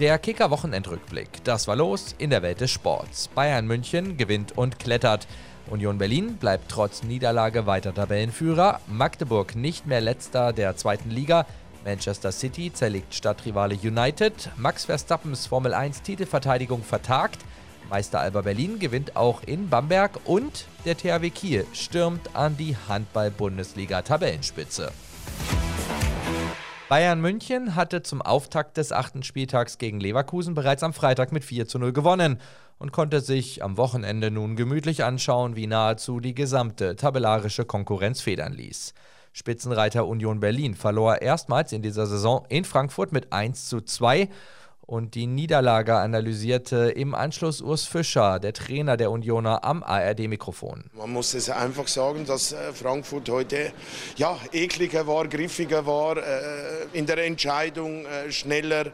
Der Kicker-Wochenendrückblick. Das war los in der Welt des Sports. Bayern München gewinnt und klettert. Union Berlin bleibt trotz Niederlage weiter Tabellenführer. Magdeburg nicht mehr letzter der zweiten Liga. Manchester City zerlegt Stadtrivale United. Max Verstappens Formel 1 Titelverteidigung vertagt. Meister Alba Berlin gewinnt auch in Bamberg und der THW Kiel stürmt an die Handball-Bundesliga-Tabellenspitze. Bayern München hatte zum Auftakt des achten Spieltags gegen Leverkusen bereits am Freitag mit 4 zu 0 gewonnen und konnte sich am Wochenende nun gemütlich anschauen, wie nahezu die gesamte tabellarische Konkurrenz federn ließ. Spitzenreiter Union Berlin verlor erstmals in dieser Saison in Frankfurt mit 1 zu 2 und die Niederlage analysierte im Anschluss Urs Fischer, der Trainer der Unioner, am ARD-Mikrofon. Man muss es einfach sagen, dass äh, Frankfurt heute ja, ekliger war, griffiger war, äh, in der Entscheidung äh, schneller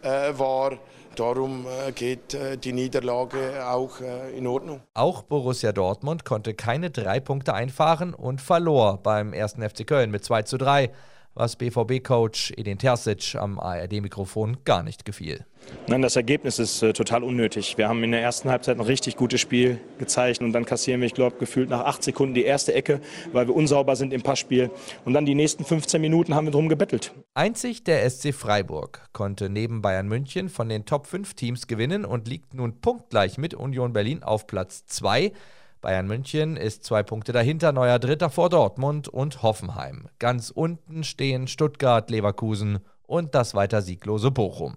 war. Darum geht die Niederlage auch in Ordnung. Auch Borussia Dortmund konnte keine drei Punkte einfahren und verlor beim ersten FC Köln mit 2 zu 3 was BVB-Coach Edin Terzic am ARD-Mikrofon gar nicht gefiel. Nein, das Ergebnis ist äh, total unnötig. Wir haben in der ersten Halbzeit ein richtig gutes Spiel gezeigt und dann kassieren wir, ich glaube, gefühlt nach acht Sekunden die erste Ecke, weil wir unsauber sind im Passspiel. Und dann die nächsten 15 Minuten haben wir drum gebettelt. Einzig der SC Freiburg konnte neben Bayern München von den Top 5 Teams gewinnen und liegt nun punktgleich mit Union Berlin auf Platz 2. Bayern München ist zwei Punkte dahinter, neuer Dritter vor Dortmund und Hoffenheim. Ganz unten stehen Stuttgart, Leverkusen und das weiter sieglose Bochum.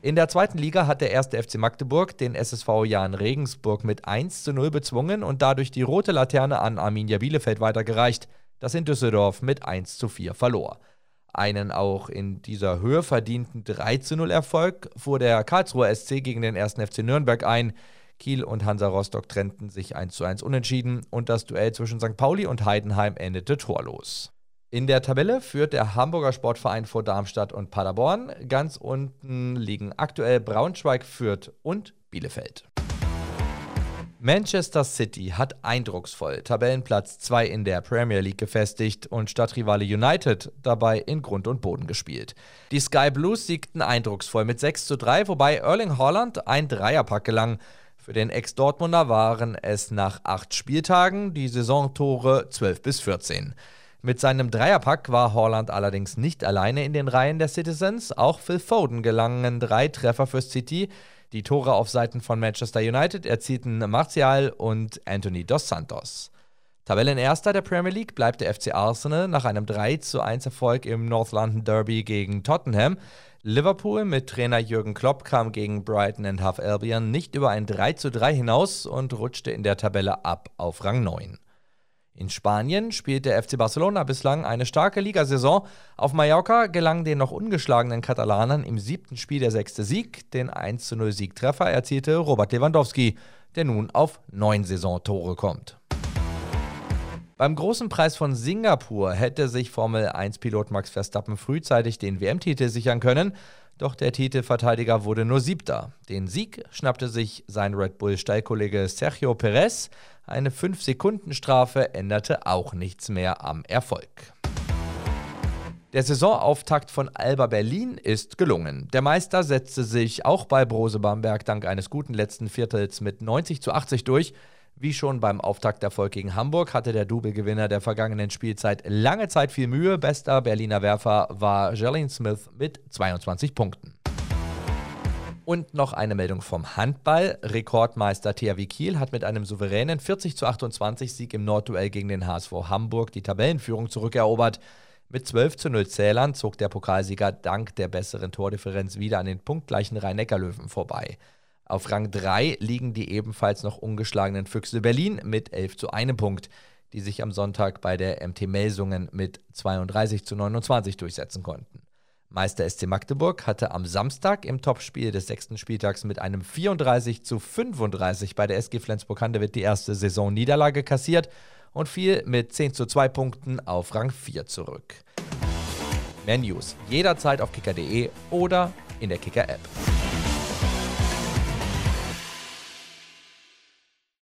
In der zweiten Liga hat der erste FC Magdeburg den SSV Jahn Regensburg mit 1 zu 0 bezwungen und dadurch die rote Laterne an Arminia Bielefeld weitergereicht, das in Düsseldorf mit 1 zu 4 verlor. Einen auch in dieser Höhe verdienten 3 zu 0 Erfolg fuhr der Karlsruher SC gegen den ersten FC Nürnberg ein. Kiel und Hansa Rostock trennten sich 1 zu 1 unentschieden und das Duell zwischen St. Pauli und Heidenheim endete torlos. In der Tabelle führt der Hamburger Sportverein vor Darmstadt und Paderborn. Ganz unten liegen aktuell Braunschweig, Fürth und Bielefeld. Manchester City hat eindrucksvoll Tabellenplatz 2 in der Premier League gefestigt und Stadtrivale United dabei in Grund und Boden gespielt. Die Sky Blues siegten eindrucksvoll mit 6 zu 3, wobei Erling Haaland ein Dreierpack gelang. Für den Ex-Dortmunder waren es nach acht Spieltagen die Saisontore 12 bis 14. Mit seinem Dreierpack war Holland allerdings nicht alleine in den Reihen der Citizens. Auch Phil Foden gelangen drei Treffer für City. Die Tore auf Seiten von Manchester United erzielten Martial und Anthony dos Santos. Tabellenerster der Premier League bleibt der FC Arsenal nach einem 3 zu 1 Erfolg im North London Derby gegen Tottenham. Liverpool mit Trainer Jürgen Klopp kam gegen Brighton and Half Albion nicht über ein 3 zu 3 hinaus und rutschte in der Tabelle ab auf Rang 9. In Spanien spielt der FC Barcelona bislang eine starke Ligasaison. Auf Mallorca gelang den noch ungeschlagenen Katalanern im siebten Spiel der sechste Sieg. Den 1 0 Siegtreffer erzielte Robert Lewandowski, der nun auf neun Saisontore kommt. Beim großen Preis von Singapur hätte sich Formel 1-Pilot Max Verstappen frühzeitig den WM-Titel sichern können, doch der Titelverteidiger wurde nur Siebter. Den Sieg schnappte sich sein Red Bull-Stallkollege Sergio Perez. Eine 5-Sekunden-Strafe änderte auch nichts mehr am Erfolg. Der Saisonauftakt von Alba Berlin ist gelungen. Der Meister setzte sich auch bei Brose Bamberg dank eines guten letzten Viertels mit 90 zu 80 durch. Wie schon beim Auftakterfolg gegen Hamburg hatte der Double-Gewinner der vergangenen Spielzeit lange Zeit viel Mühe. Bester Berliner Werfer war Jalen Smith mit 22 Punkten. Und noch eine Meldung vom Handball. Rekordmeister THW Kiel hat mit einem souveränen 40 zu 28 Sieg im Nordduell gegen den HSV Hamburg die Tabellenführung zurückerobert. Mit 12 zu 0 Zählern zog der Pokalsieger dank der besseren Tordifferenz wieder an den punktgleichen Rhein-Neckar-Löwen vorbei. Auf Rang 3 liegen die ebenfalls noch ungeschlagenen Füchse Berlin mit 11 zu 1 Punkt, die sich am Sonntag bei der MT Melsungen mit 32 zu 29 durchsetzen konnten. Meister SC Magdeburg hatte am Samstag im Topspiel des sechsten Spieltags mit einem 34 zu 35 bei der SG Flensburg-Handewitt die erste Saisonniederlage kassiert und fiel mit 10 zu 2 Punkten auf Rang 4 zurück. Mehr News jederzeit auf kicker.de oder in der Kicker-App.